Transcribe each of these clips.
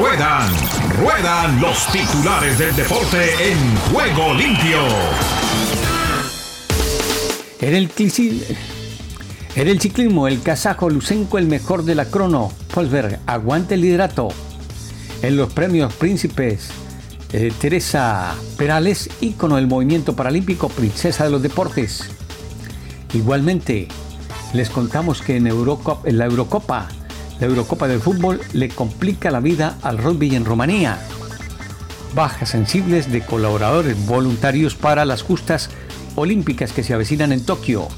Ruedan, ruedan los titulares del deporte en juego limpio. En el, ciclismo, el kazajo Lucenko, el mejor de la crono. Polsberg, aguante el liderato. En los premios príncipes, eh, Teresa Perales, ícono del movimiento paralímpico, princesa de los deportes. Igualmente, les contamos que en, en la Eurocopa, la Eurocopa del fútbol le complica la vida al rugby en Rumanía. Bajas sensibles de colaboradores voluntarios para las justas olímpicas que se avecinan en Tokio.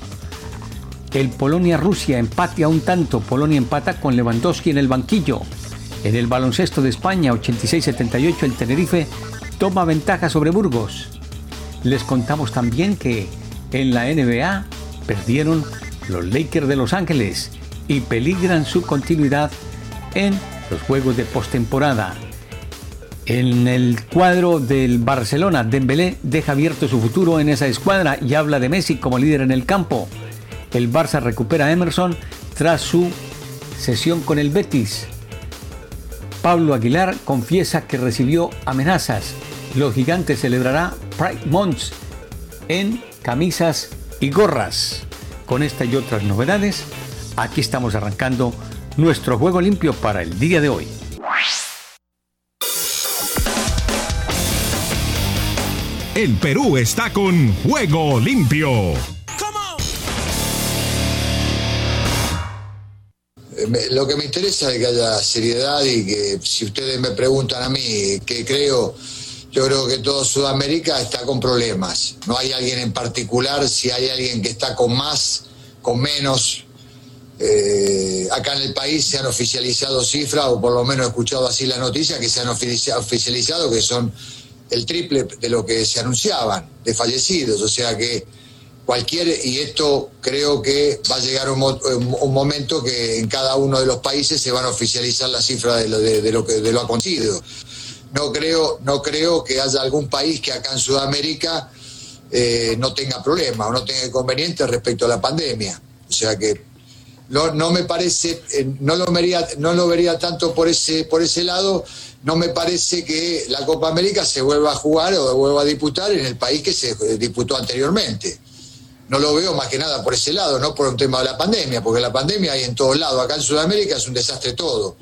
El Polonia-Rusia empate a un tanto. Polonia empata con Lewandowski en el banquillo. En el baloncesto de España 86-78 el Tenerife toma ventaja sobre Burgos. Les contamos también que en la NBA perdieron los Lakers de Los Ángeles y peligran su continuidad en los juegos de postemporada. En el cuadro del Barcelona, Dembélé deja abierto su futuro en esa escuadra y habla de Messi como líder en el campo. El Barça recupera a Emerson tras su sesión con el Betis. Pablo Aguilar confiesa que recibió amenazas. Los gigantes celebrará Pride Months en camisas y gorras. Con esta y otras novedades, aquí estamos arrancando nuestro juego limpio para el día de hoy. El Perú está con Juego Limpio. Eh, lo que me interesa es que haya seriedad y que si ustedes me preguntan a mí qué creo, yo creo que todo Sudamérica está con problemas. No hay alguien en particular, si hay alguien que está con más, con menos. Eh, acá en el país se han oficializado cifras, o por lo menos he escuchado así las noticias, que se han oficializado, que son el triple de lo que se anunciaban de fallecidos, o sea que cualquier, y esto creo que va a llegar un, un, momento que en cada uno de los países se van a oficializar las cifras de lo, de, lo que de lo acontecido. No creo, no creo que haya algún país que acá en Sudamérica eh, no tenga problemas o no tenga inconvenientes respecto a la pandemia. O sea que no, no me parece, eh, no lo vería, no lo vería tanto por ese, por ese lado, no me parece que la Copa América se vuelva a jugar o vuelva a disputar en el país que se disputó anteriormente. No lo veo más que nada por ese lado, no por un tema de la pandemia, porque la pandemia hay en todos lados. Acá en Sudamérica es un desastre todo.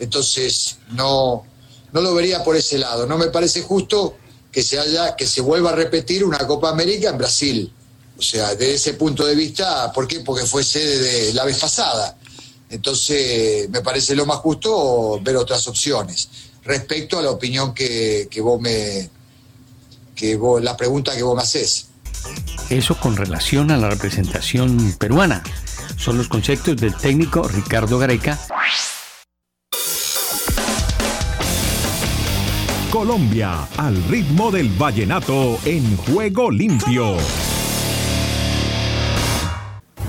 Entonces, no, no lo vería por ese lado. No me parece justo que se, haya, que se vuelva a repetir una Copa América en Brasil. O sea, desde ese punto de vista, ¿por qué? Porque fue sede de la vez pasada. Entonces, me parece lo más justo ver otras opciones. Respecto a la opinión que, vos me. que vos, la pregunta que vos me haces. Eso con relación a la representación peruana. Son los conceptos del técnico Ricardo Gareca. Colombia, al ritmo del vallenato en juego limpio.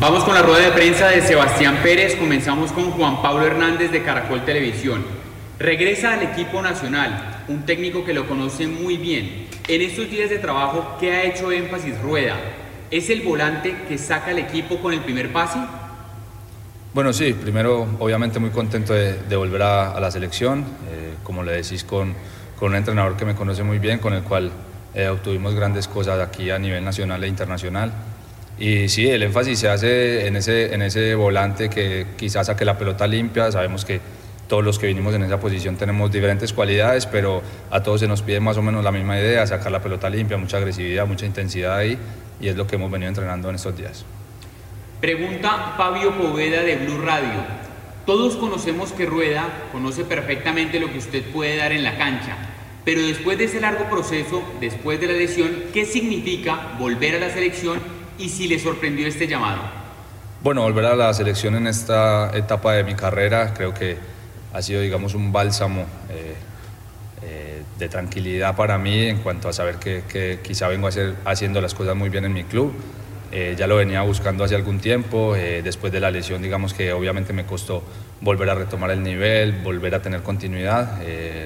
Vamos con la rueda de prensa de Sebastián Pérez. Comenzamos con Juan Pablo Hernández de Caracol Televisión. Regresa al equipo nacional, un técnico que lo conoce muy bien. En estos días de trabajo, ¿qué ha hecho énfasis Rueda? ¿Es el volante que saca al equipo con el primer pase? Bueno, sí, primero obviamente muy contento de, volver a, la selección, eh, como le decís, con, con, un entrenador que me conoce muy bien, con el cual eh, obtuvimos grandes cosas aquí a nivel nacional e internacional. Y sí, el énfasis se hace en ese, en ese volante que quizás saque la pelota limpia. Sabemos que todos los que vinimos en esa posición tenemos diferentes cualidades, pero a todos se nos pide más o menos la misma idea, sacar la pelota limpia, mucha agresividad, mucha intensidad ahí, y es lo que hemos venido entrenando en estos días. Pregunta Fabio Poveda de Blue Radio. Todos conocemos que Rueda conoce perfectamente lo que usted puede dar en la cancha, pero después de ese largo proceso, después de la lesión, ¿qué significa volver a la selección y si le sorprendió este llamado. Bueno, volver a la selección en esta etapa de mi carrera creo que ha sido, digamos, un bálsamo eh, eh, de tranquilidad para mí en cuanto a saber que, quizá vengo a hacer, haciendo las cosas muy bien en mi club. Eh, ya lo venía buscando hace algún tiempo, después de la lesión, digamos que obviamente me costó volver a retomar el nivel, volver a tener continuidad,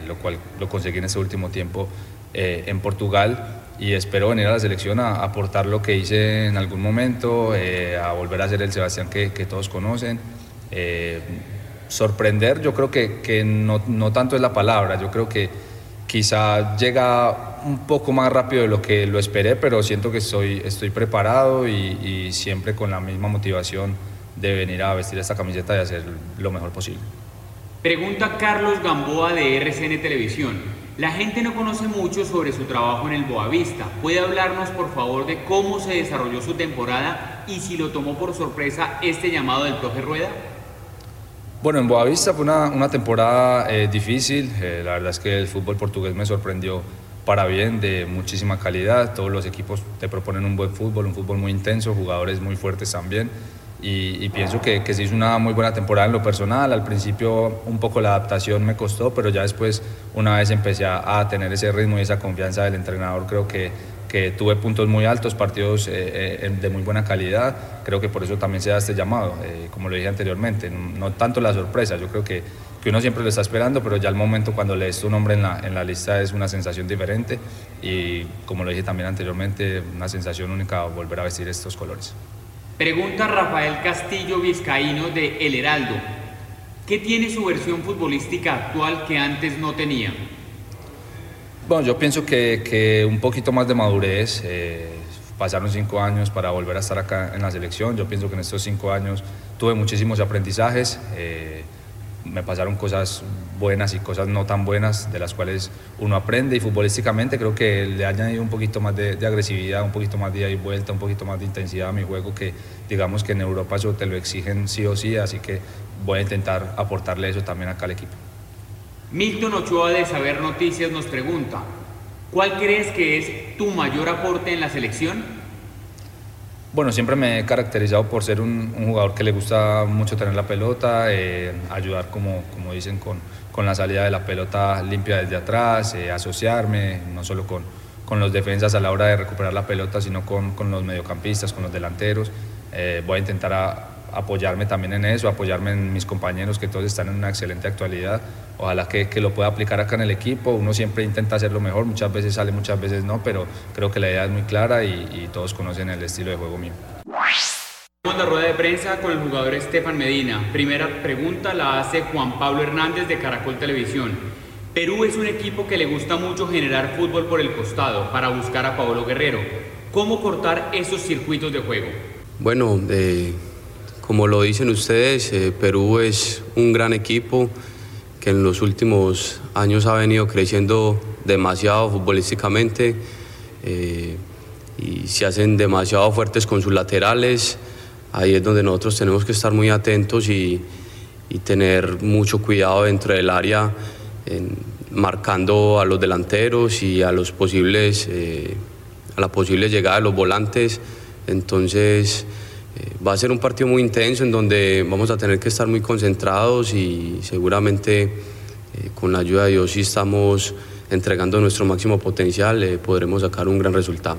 lo cual lo conseguí en ese último tiempo en Portugal y espero venir a la selección a, aportar lo que hice en algún momento, eh, a volver a ser el Sebastián que, todos conocen. Eh, sorprender, yo creo que, que no, no, tanto es la palabra, yo creo que quizá llega un poco más rápido de lo que lo esperé, pero siento que estoy, estoy preparado y, y siempre con la misma motivación de venir a vestir esta camiseta y hacer lo mejor posible. Pregunta Carlos Gamboa de RCN Televisión. La gente no conoce mucho sobre su trabajo en el Boavista. ¿Puede hablarnos, por favor, de cómo se desarrolló su temporada y si lo tomó por sorpresa este llamado del profe Rueda? Bueno, en Boavista fue una, temporada eh, difícil. Eh, la verdad es que el fútbol portugués me sorprendió para bien, de muchísima calidad. Todos los equipos te proponen un buen fútbol, un fútbol muy intenso, jugadores muy fuertes también y, pienso que, que, se hizo una muy buena temporada en lo personal. Al principio un poco la adaptación me costó, pero ya después, una vez empecé a, tener ese ritmo y esa confianza del entrenador, creo que, que tuve puntos muy altos, partidos eh, eh, de muy buena calidad. Creo que por eso también se da este llamado, eh, como lo dije anteriormente. No tanto la sorpresa, yo creo que, que uno siempre lo está esperando, pero ya el momento cuando lees tu nombre en la, en la lista es una sensación diferente y, como lo dije también anteriormente, una sensación única volver a vestir estos colores. Pregunta Rafael Castillo Vizcaíno de El Heraldo. ¿Qué tiene su versión futbolística actual que antes no tenía? Bueno, yo pienso que, un poquito más de madurez. Eh, pasaron cinco años para volver a estar acá en la selección. Yo pienso que en estos cinco años tuve muchísimos aprendizajes. Eh, me pasaron cosas buenas y cosas no tan buenas de las cuales uno aprende y futbolísticamente creo que le ha añadido un poquito más de, agresividad, un poquito más de ida y vuelta, un poquito más de intensidad a mi juego que digamos que en Europa eso te lo exigen sí o sí, así que voy a intentar aportarle eso también acá al equipo. Milton Ochoa de Saber Noticias nos pregunta, ¿cuál crees que es tu mayor aporte en la selección? Bueno, siempre me he caracterizado por ser un, jugador que le gusta mucho tener la pelota, eh, ayudar, como, como dicen, con, con, la salida de la pelota limpia desde atrás, eh, asociarme, no solo con, con, los defensas a la hora de recuperar la pelota, sino con, con los mediocampistas, con los delanteros. Eh, voy a intentar a, apoyarme también en eso, apoyarme en mis compañeros que todos están en una excelente actualidad. Ojalá que, que, lo pueda aplicar acá en el equipo. Uno siempre intenta hacerlo mejor, muchas veces sale, muchas veces no, pero creo que la idea es muy clara y, y todos conocen el estilo de juego mío. La rueda de prensa con el jugador Estefan Medina. Primera pregunta la hace Juan Pablo Hernández de Caracol Televisión. Perú es un equipo que le gusta mucho generar fútbol por el costado para buscar a Pablo Guerrero. ¿Cómo cortar esos circuitos de juego? Bueno, eh, como lo dicen ustedes, eh, Perú es un gran equipo que en los últimos años ha venido creciendo demasiado futbolísticamente eh, y se hacen demasiado fuertes con sus laterales. Ahí es donde nosotros tenemos que estar muy atentos y, tener mucho cuidado dentro del área, marcando a los delanteros y a los posibles, eh, a la posible llegada de los volantes. Entonces, va a ser un partido muy intenso en donde vamos a tener que estar muy concentrados y seguramente eh, con la ayuda de Dios si estamos entregando nuestro máximo potencial eh, podremos sacar un gran resultado.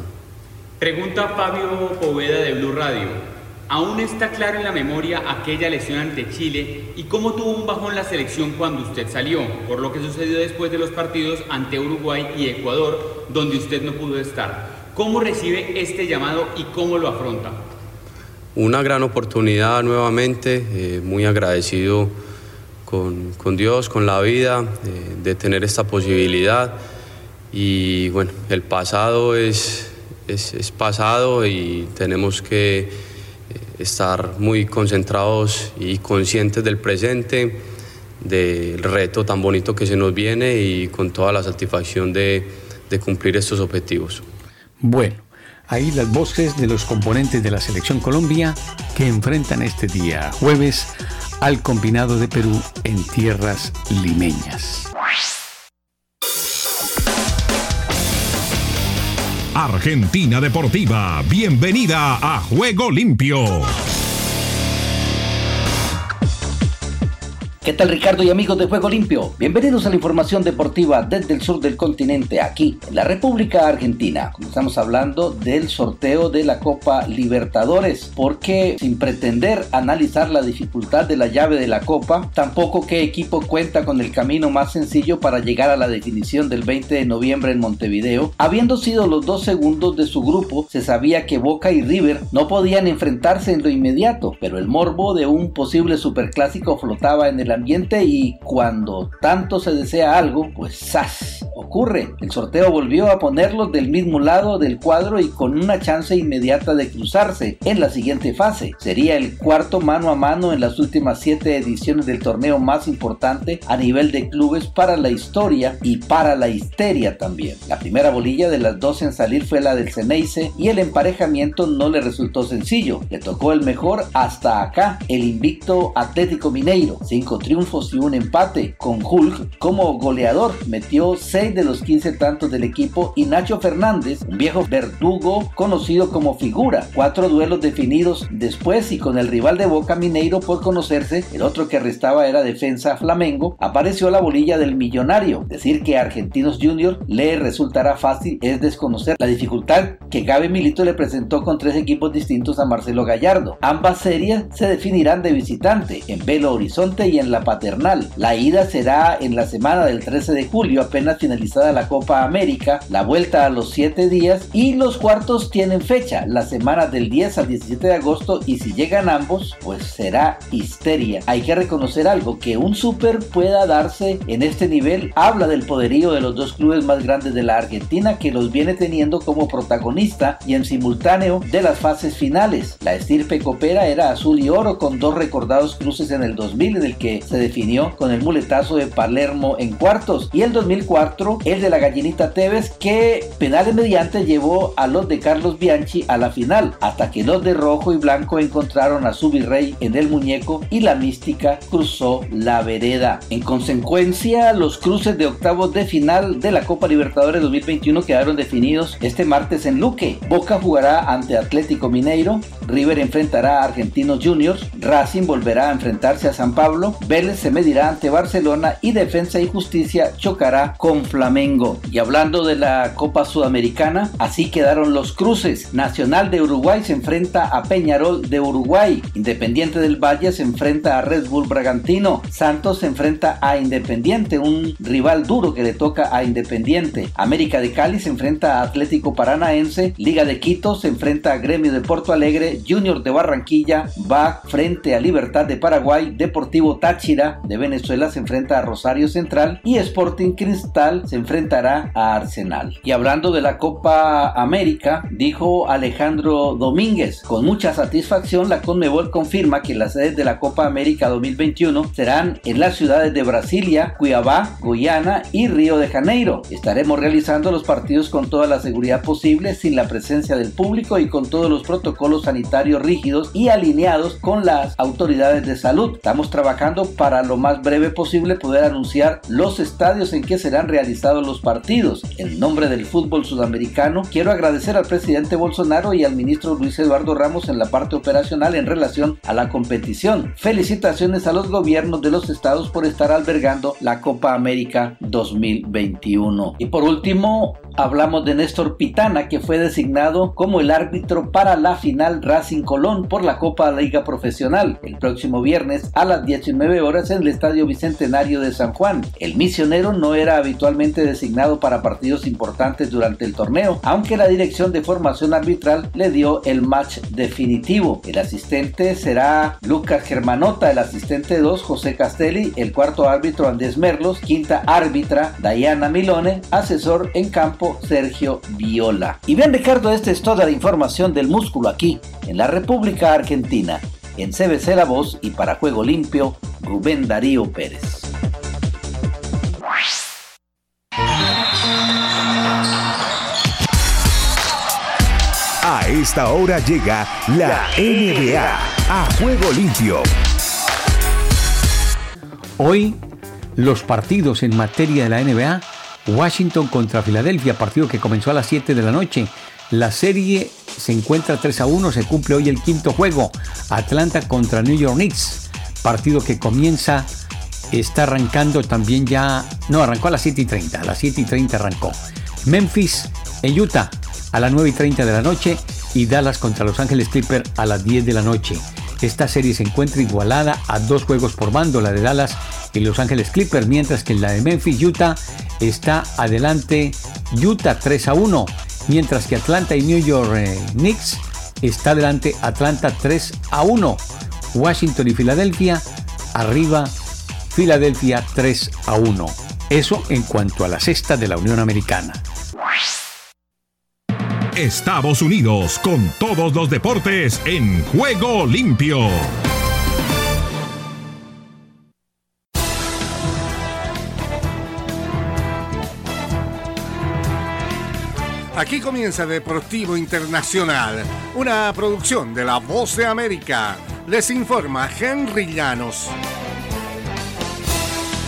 Pregunta Fabio Poveda de Blue Radio. ¿Aún está claro en la memoria aquella lesión ante Chile y cómo tuvo un bajón la selección cuando usted salió, por lo que sucedió después de los partidos ante Uruguay y Ecuador, donde usted no pudo estar? ¿Cómo recibe este llamado y cómo lo afronta? Una gran oportunidad nuevamente, eh, muy agradecido con, con, Dios, con la vida, eh, de tener esta posibilidad. Y bueno, el pasado es, es, es pasado y tenemos que eh, estar muy concentrados y conscientes del presente, del reto tan bonito que se nos viene y con toda la satisfacción de, de cumplir estos objetivos. Bueno. Ahí las voces de los componentes de la selección Colombia que enfrentan este día jueves al combinado de Perú en tierras limeñas. Argentina Deportiva, bienvenida a Juego Limpio. ¿Qué tal Ricardo y amigos de Juego Limpio? Bienvenidos a la información deportiva desde el sur del continente, aquí en la República Argentina. Estamos hablando del sorteo de la Copa Libertadores, porque sin pretender analizar la dificultad de la llave de la Copa, tampoco qué equipo cuenta con el camino más sencillo para llegar a la definición del 20 de noviembre en Montevideo. Habiendo sido los dos segundos de su grupo, se sabía que Boca y River no podían enfrentarse en lo inmediato, pero el morbo de un posible superclásico flotaba en el ambiente y cuando tanto se desea algo, pues ¡zas! ocurre. El sorteo volvió a ponerlos del mismo lado del cuadro y con una chance inmediata de cruzarse en la siguiente fase. Sería el cuarto mano a mano en las últimas siete ediciones del torneo más importante a nivel de clubes para la historia y para la histeria también. La primera bolilla de las dos en salir fue la del Ceneice y el emparejamiento no le resultó sencillo. Le tocó el mejor hasta acá, el invicto Atlético Mineiro. Cinco triunfos y un empate, con Hulk como goleador. Metió 6 de los 15 tantos del equipo y Nacho Fernández, un viejo verdugo conocido como figura. Cuatro duelos definidos después y con el rival de Boca Mineiro por conocerse, el otro que restaba era defensa Flamengo, apareció la bolilla del millonario. Decir que Argentinos Junior le resultará fácil es desconocer la dificultad que Gaby Milito le presentó con tres equipos distintos a Marcelo Gallardo. Ambas series se definirán de visitante en Belo Horizonte y en La Paternal. La ida será en la semana del 13 de julio, apenas finalizada la Copa América, la vuelta a los 7 días y los cuartos tienen fecha, la semana del 10 al 17 de agosto y si llegan ambos, pues será histeria. Hay que reconocer algo, que un super pueda darse en este nivel habla del poderío de los dos clubes más grandes de la Argentina que los viene teniendo como protagonista y en simultáneo de las fases finales. La estirpe copera era azul y oro con dos recordados cruces en el 2000 en el que se definió con el muletazo de Palermo en cuartos y el 2004 el de la gallinita Tevez que penales mediante llevó a los de Carlos Bianchi a la final hasta que los de rojo y blanco encontraron a su virrey en el muñeco y la mística cruzó la vereda. En consecuencia los cruces de octavos de final de la Copa Libertadores 2021 quedaron definidos este martes en Luque. Boca jugará ante Atlético Mineiro, River enfrentará a Argentinos Juniors, Racing volverá a enfrentarse a San Pablo, Vélez se medirá ante Barcelona y Defensa y Justicia chocará con Flamengo. Y hablando de la Copa Sudamericana, así quedaron los cruces. Nacional de Uruguay se enfrenta a Peñarol de Uruguay, Independiente del Valle se enfrenta a Red Bull Bragantino, Santos se enfrenta a Independiente, un rival duro que le toca a Independiente, América de Cali se enfrenta a Atlético Paranaense, Liga de Quito se enfrenta a Gremio de Porto Alegre, Junior de Barranquilla va frente a Libertad de Paraguay, Deportivo Táchira de Venezuela se enfrenta a Rosario Central y Sporting Cristal se enfrentará a Arsenal. Y hablando de la Copa América, dijo Alejandro Domínguez, con mucha satisfacción la Conmebol confirma que las sedes de la Copa América 2021 serán en las ciudades de Brasilia, Cuiabá, Guyana y Río de Janeiro. Estaremos realizando los partidos con toda la seguridad posible, sin la presencia del público y con todos los protocolos sanitarios rígidos y alineados con las autoridades de salud. Estamos trabajando para lo más breve posible poder anunciar los estadios en que serán realizados los partidos. En nombre del fútbol sudamericano, quiero agradecer al presidente Bolsonaro y al ministro Luis Eduardo Ramos en la parte operacional en relación a la competición. Felicitaciones a los gobiernos de los estados por estar albergando la Copa América 2021. Y por último, hablamos de Néstor Pitana, que fue designado como el árbitro para la final Racing Colón por la Copa Liga Profesional el próximo viernes a las 19 horas en el Estadio Bicentenario de San Juan. El misionero no era habitualmente designado para partidos importantes durante el torneo, aunque la dirección de formación arbitral le dio el match definitivo. El asistente será Lucas Germanota, el asistente 2 José Castelli, el cuarto árbitro Andrés Merlos, quinta árbitra Diana Milone, asesor en campo Sergio Viola. Y bien Ricardo, esta es toda la información del músculo aquí, en la República Argentina. En CBC La Voz y para Juego Limpio, Rubén Darío Pérez. A esta hora llega la NBA a Juego Limpio. Hoy, los partidos en materia de la NBA. Washington contra Filadelfia, partido que comenzó a las 7 de la noche. La serie se encuentra 3 a 1, se cumple hoy el quinto juego. Atlanta contra New York Knicks, partido que comienza, está arrancando también ya, no, arrancó a las 7 y 30, a las 7 y 30 arrancó. Memphis en Utah a las 9 y 30 de la noche y Dallas contra Los Ángeles Clippers a las 10 de la noche. Esta serie se encuentra igualada a dos juegos por bando, la de Dallas y Los Ángeles Clippers, mientras que en la de Memphis, Utah, está adelante Utah 3 a 1, mientras que Atlanta y New York eh, Knicks está adelante Atlanta 3 a 1. Washington y Filadelfia arriba Filadelfia 3 a 1. Eso en cuanto a la cesta de la Unión Americana. Estados Unidos con todos los deportes en juego limpio. Aquí comienza Deportivo Internacional, una producción de La Voz de América. Les informa Henry Llanos.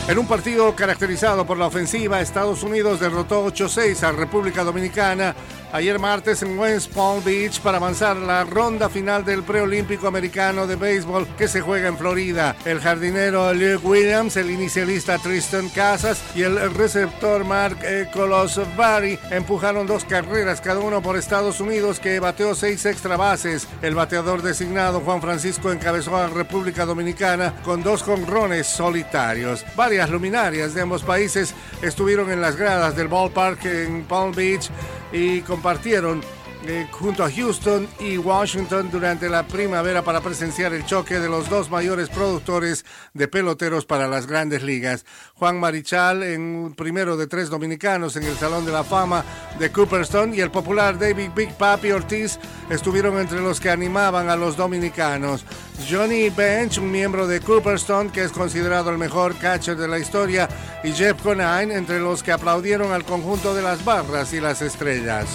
En un partido caracterizado por la ofensiva, Estados Unidos derrotó 8-6 a República Dominicana ayer martes en West Palm Beach para avanzar la ronda final del preolímpico americano de béisbol que se juega en Florida. El jardinero Luke Williams, el inicialista Tristan Casas y el receptor Mark Colosvari empujaron dos carreras cada uno por Estados Unidos que bateó seis extra bases. El bateador designado Juan Francisco encabezó a República Dominicana con dos jonrones solitarios. Varias luminarias de ambos países estuvieron en las gradas del ballpark en Palm Beach y compartieron eh, junto a Houston y Washington durante la primavera para presenciar el choque de los dos mayores productores de peloteros para las grandes ligas. Juan Marichal, en primero de tres dominicanos en el Salón de la Fama de Cooperstown, y el popular David Big Papi Ortiz estuvieron entre los que animaban a los dominicanos. Johnny Bench, un miembro de Cooperstown que es considerado el mejor catcher de la historia, y Jeff Conine entre los que aplaudieron al conjunto de las barras y las estrellas.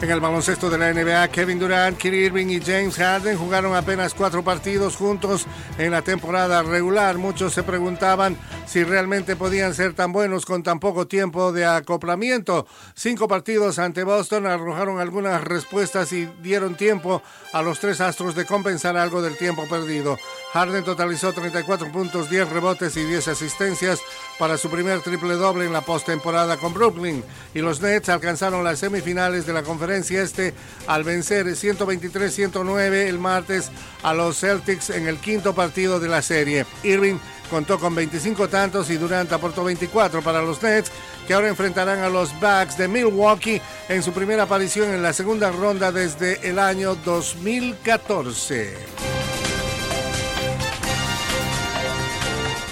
En el baloncesto de la NBA, Kevin Durant, Kyrie Irving y James Harden jugaron apenas cuatro partidos juntos en la temporada regular. Muchos se preguntaban si realmente podían ser tan buenos con tan poco tiempo de acoplamiento. Cinco partidos ante Boston arrojaron algunas respuestas y dieron tiempo a los tres astros de compensar algo del tiempo perdido. Harden totalizó 34 puntos, 10 rebotes y 10 asistencias para su primer triple doble en la postemporada con Brooklyn. Y los Nets alcanzaron las semifinales de la conferencia este al vencer 123-109 el martes a los Celtics en el quinto partido de la serie. Irving contó con 25 tantos y Durant aportó 24 para los Nets, que ahora enfrentarán a los Bucks de Milwaukee en su primera aparición en la segunda ronda desde el año 2014.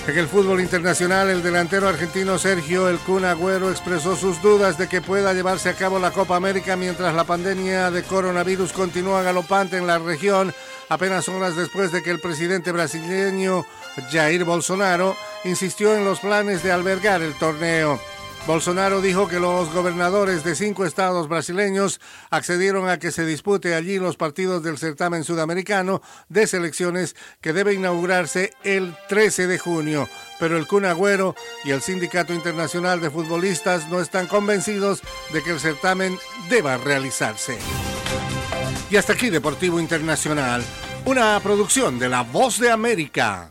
En el fútbol internacional, el delantero argentino Sergio El Kun Agüero expresó sus dudas de que pueda llevarse a cabo la Copa América mientras la pandemia de coronavirus continúa galopante en la región, apenas horas después de que el presidente brasileño Jair Bolsonaro insistió en los planes de albergar el torneo. Bolsonaro dijo que los gobernadores de cinco estados brasileños accedieron a que se dispute allí los partidos del certamen sudamericano de selecciones que debe inaugurarse el 13 de junio. Pero el Kun Agüero y el Sindicato Internacional de Futbolistas no están convencidos de que el certamen deba realizarse. Y hasta aquí Deportivo Internacional, una producción de La Voz de América.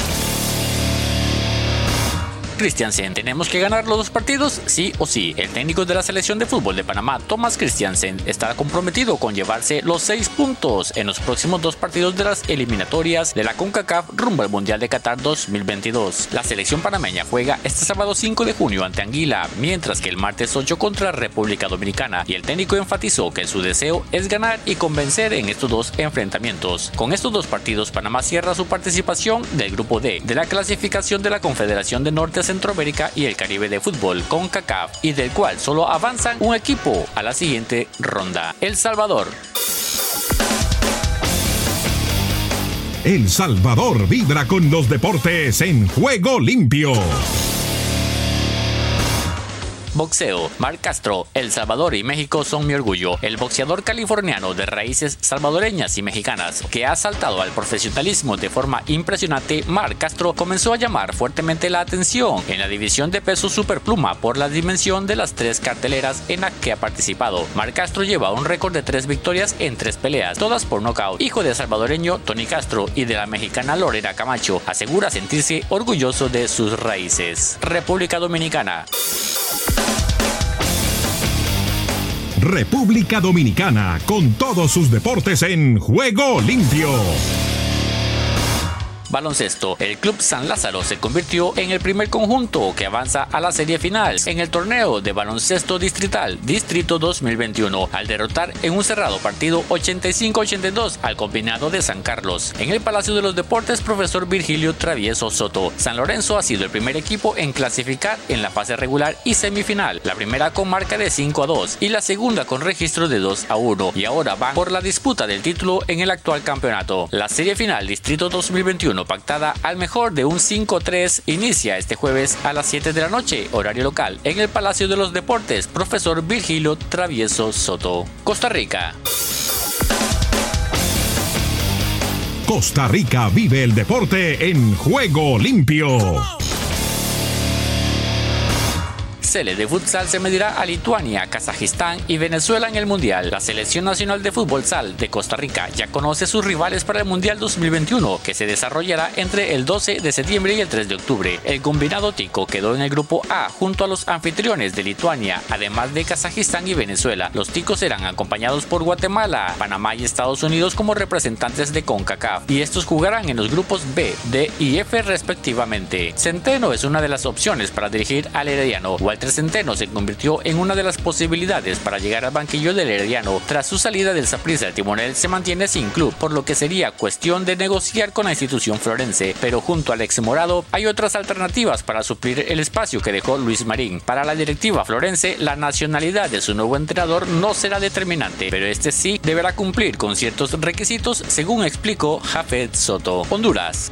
Christiansen, ¿tenemos que ganar los dos partidos? Sí o sí. El técnico de la selección de fútbol de Panamá, Thomas Christiansen, está comprometido con llevarse los seis puntos en los próximos dos partidos de las eliminatorias de la CONCACAF rumbo al Mundial de Qatar 2022. La selección panameña juega este sábado 5 de junio ante Anguila, mientras que el martes 8 contra República Dominicana, y el técnico enfatizó que su deseo es ganar y convencer en estos dos enfrentamientos. Con estos dos partidos, Panamá cierra su participación del grupo D de la clasificación de la Confederación de Norte Centroamérica y el Caribe de fútbol con CACAF y del cual solo avanzan un equipo a la siguiente ronda. El Salvador. El Salvador vibra con los deportes en juego limpio. Boxeo. Marc Castro, El Salvador y México son mi orgullo. El boxeador californiano de raíces salvadoreñas y mexicanas, que ha saltado al profesionalismo de forma impresionante, Marc Castro comenzó a llamar fuertemente la atención en la división de peso superpluma por la dimensión de las tres carteleras en las que ha participado. Marc Castro lleva un récord de tres victorias en tres peleas, todas por nocaut. Hijo de salvadoreño Tony Castro y de la mexicana Lorena Camacho, asegura sentirse orgulloso de sus raíces. República Dominicana. República Dominicana, con todos sus deportes en juego limpio. Baloncesto. El Club San Lázaro se convirtió en el primer conjunto que avanza a la serie final en el torneo de baloncesto distrital Distrito 2021 al derrotar en un cerrado partido 85-82 al combinado de San Carlos. En el Palacio de los Deportes, profesor Virgilio Travieso Soto. San Lorenzo ha sido el primer equipo en clasificar en la fase regular y semifinal. La primera con marca de 5 a 2 y la segunda con registro de 2 a 1. Y ahora van por la disputa del título en el actual campeonato. La serie final Distrito 2021 pactada al mejor de un 5-3 inicia este jueves a las 7 de la noche, horario local, en el Palacio de los Deportes, profesor Virgilio Travieso Soto. Costa Rica. Costa Rica vive el deporte en juego limpio. De futsal se medirá a Lituania, Kazajistán y Venezuela en el Mundial. La Selección Nacional de Fútbol Sal de Costa Rica ya conoce sus rivales para el Mundial 2021, que se desarrollará entre el 12 de septiembre y el 3 de octubre. El combinado tico quedó en el grupo A junto a los anfitriones de Lituania, además de Kazajistán y Venezuela. Los ticos serán acompañados por Guatemala, Panamá y Estados Unidos como representantes de CONCACAF, y estos jugarán en los grupos B, D y F respectivamente. Centeno es una de las opciones para dirigir al Herediano. Centeno se convirtió en una de las posibilidades para llegar al banquillo del Herediano. Tras su salida del Saprissa, el timonel se mantiene sin club, por lo que sería cuestión de negociar con la institución florense. Pero junto al ex morado hay otras alternativas para suplir el espacio que dejó Luis Marín. Para la directiva florense, la nacionalidad de su nuevo entrenador no será determinante, pero este sí deberá cumplir con ciertos requisitos, según explicó Jafet Soto. Honduras.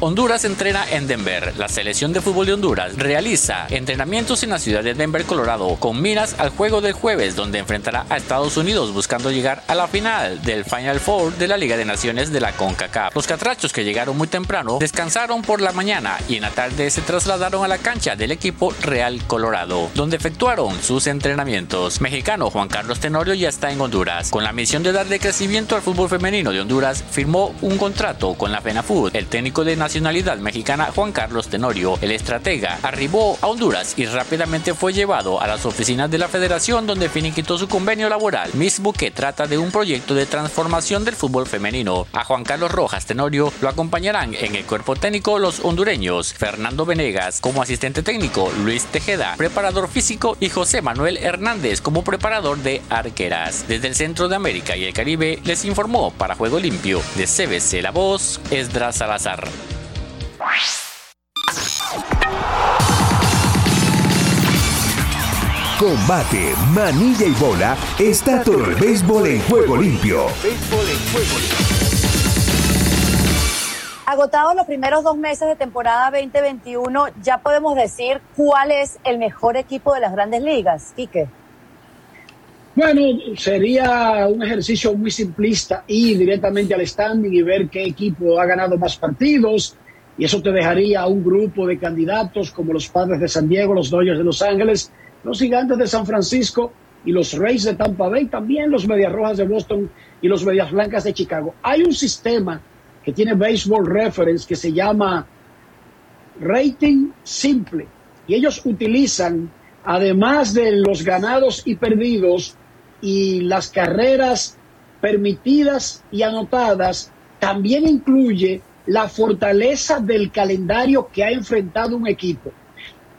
Honduras entrena en Denver. La selección de fútbol de Honduras realiza entrenamientos en la ciudad de Denver, Colorado, con miras al juego del jueves, donde enfrentará a Estados Unidos buscando llegar a la final del Final Four de la Liga de Naciones de la CONCACAF. Los catrachos que llegaron muy temprano descansaron por la mañana y en la tarde se trasladaron a la cancha del equipo Real Colorado, donde efectuaron sus entrenamientos. Mexicano Juan Carlos Tenorio ya está en Honduras. Con la misión de darle crecimiento al fútbol femenino de Honduras, firmó un contrato con la FENAFUT. El técnico de nacionalidad mexicana Juan Carlos Tenorio, el estratega, arribó a Honduras y rápidamente fue llevado a las oficinas de la federación donde finiquitó su convenio laboral, mismo que trata de un proyecto de transformación del fútbol femenino. A Juan Carlos Rojas Tenorio lo acompañarán en el cuerpo técnico los hondureños Fernando Venegas como asistente técnico, Luis Tejeda, preparador físico y José Manuel Hernández como preparador de arqueras. Desde el centro de América y el Caribe les informó para Juego Limpio de CBC La Voz, Esdras Salazar. Combate, manilla y bola está todo el béisbol en juego limpio. Agotados los primeros dos meses de temporada 2021, ya podemos decir cuál es el mejor equipo de las grandes ligas, Quique. Bueno, sería un ejercicio muy simplista ir directamente al standing y ver qué equipo ha ganado más partidos, y eso te dejaría a un grupo de candidatos como los Padres de San Diego, los Dodgers de Los Ángeles, los Gigantes de San Francisco y los Rays de Tampa Bay, también los Medias Rojas de Boston y los Medias Blancas de Chicago. Hay un sistema que tiene Baseball Reference que se llama Rating Simple y ellos utilizan, además de los ganados y perdidos y las carreras permitidas y anotadas, también incluye la fortaleza del calendario que ha enfrentado un equipo.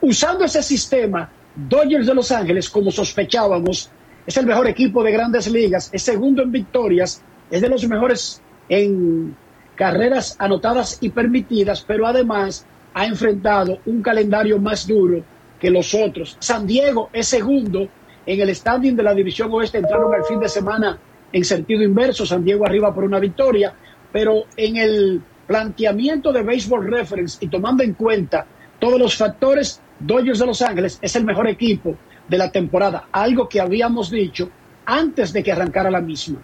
Usando ese sistema, Dodgers de Los Ángeles, como sospechábamos, es el mejor equipo de grandes ligas, es segundo en victorias, es de los mejores en carreras anotadas y permitidas, pero además ha enfrentado un calendario más duro que los otros. San Diego es segundo en el standing de la División Oeste, entraron al fin de semana en sentido inverso, San Diego arriba por una victoria, pero en el planteamiento de Baseball Reference y tomando en cuenta todos los factores, Dodgers de Los Ángeles es el mejor equipo de la temporada, algo que habíamos dicho antes de que arrancara la misma.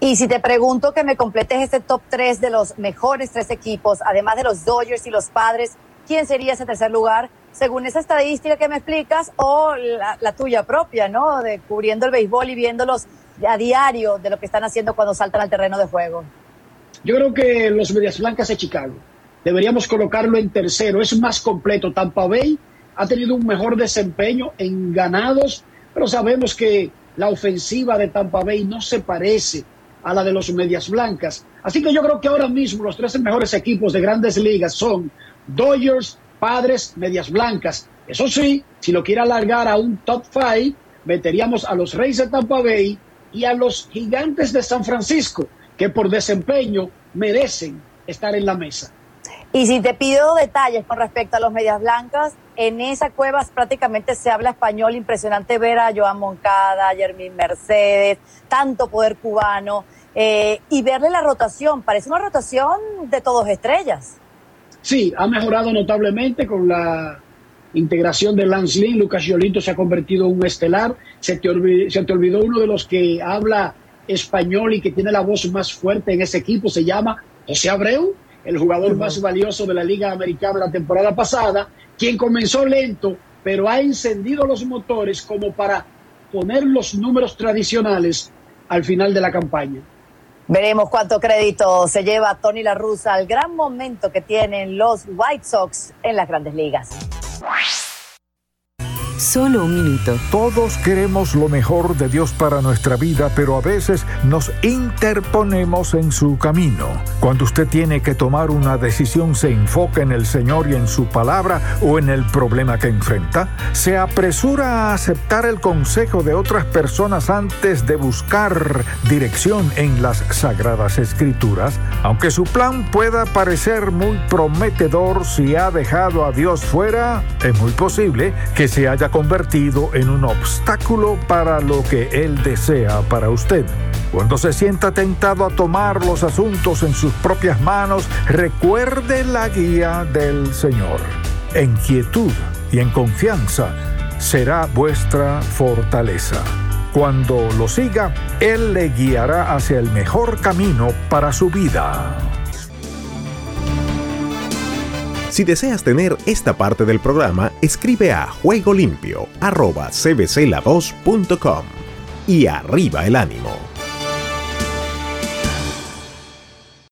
Y si te pregunto que me completes este top 3 de los mejores tres equipos, además de los Dodgers y los Padres, ¿quién sería ese tercer lugar? Según esa estadística que me explicas o la, la tuya propia, ¿no? De cubriendo el béisbol y viéndolos a diario de lo que están haciendo cuando saltan al terreno de juego. Yo creo que los Medias Blancas de Chicago deberíamos colocarlo en tercero. Es más completo. Tampa Bay ha tenido un mejor desempeño en ganados, pero sabemos que la ofensiva de Tampa Bay no se parece a la de los Medias Blancas. Así que yo creo que ahora mismo los tres mejores equipos de grandes ligas son Dodgers, Padres, Medias Blancas. Eso sí, si lo quiere alargar a un top five, meteríamos a los Reyes de Tampa Bay y a los Gigantes de San Francisco, que por desempeño merecen estar en la mesa. Y si te pido detalles con respecto a los Medias Blancas, en esa cueva prácticamente se habla español, impresionante ver a Joan Moncada, a Jermín Mercedes, tanto poder cubano, eh, y verle la rotación, parece una rotación de todos estrellas. Sí, ha mejorado notablemente con la integración de Lance Lynn, Lucas Giolito se ha convertido en un estelar, se te, se te olvidó uno de los que habla español y que tiene la voz más fuerte en ese equipo, se llama José Abreu, el jugador más valioso de la Liga Americana la temporada pasada, quien comenzó lento, pero ha encendido los motores como para poner los números tradicionales al final de la campaña. Veremos cuánto crédito se lleva Tony La Russa al gran momento que tienen los White Sox en las grandes ligas. Solo un minuto. Todos queremos lo mejor de Dios para nuestra vida, pero a veces nos interponemos en su camino. Cuando usted tiene que tomar una decisión, se enfoca en el Señor y en su palabra o en el problema que enfrenta. Se apresura a aceptar el consejo de otras personas antes de buscar dirección en las sagradas escrituras. Aunque su plan pueda parecer muy prometedor si ha dejado a Dios fuera, es muy posible que se haya convertido en un obstáculo para lo que Él desea para usted. Cuando se sienta tentado a tomar los asuntos en sus propias manos, recuerde la guía del Señor. En quietud y en confianza será vuestra fortaleza. Cuando lo siga, Él le guiará hacia el mejor camino para su vida. Si deseas tener esta parte del programa, escribe a juegolimpio.cbcla2.com y arriba el ánimo.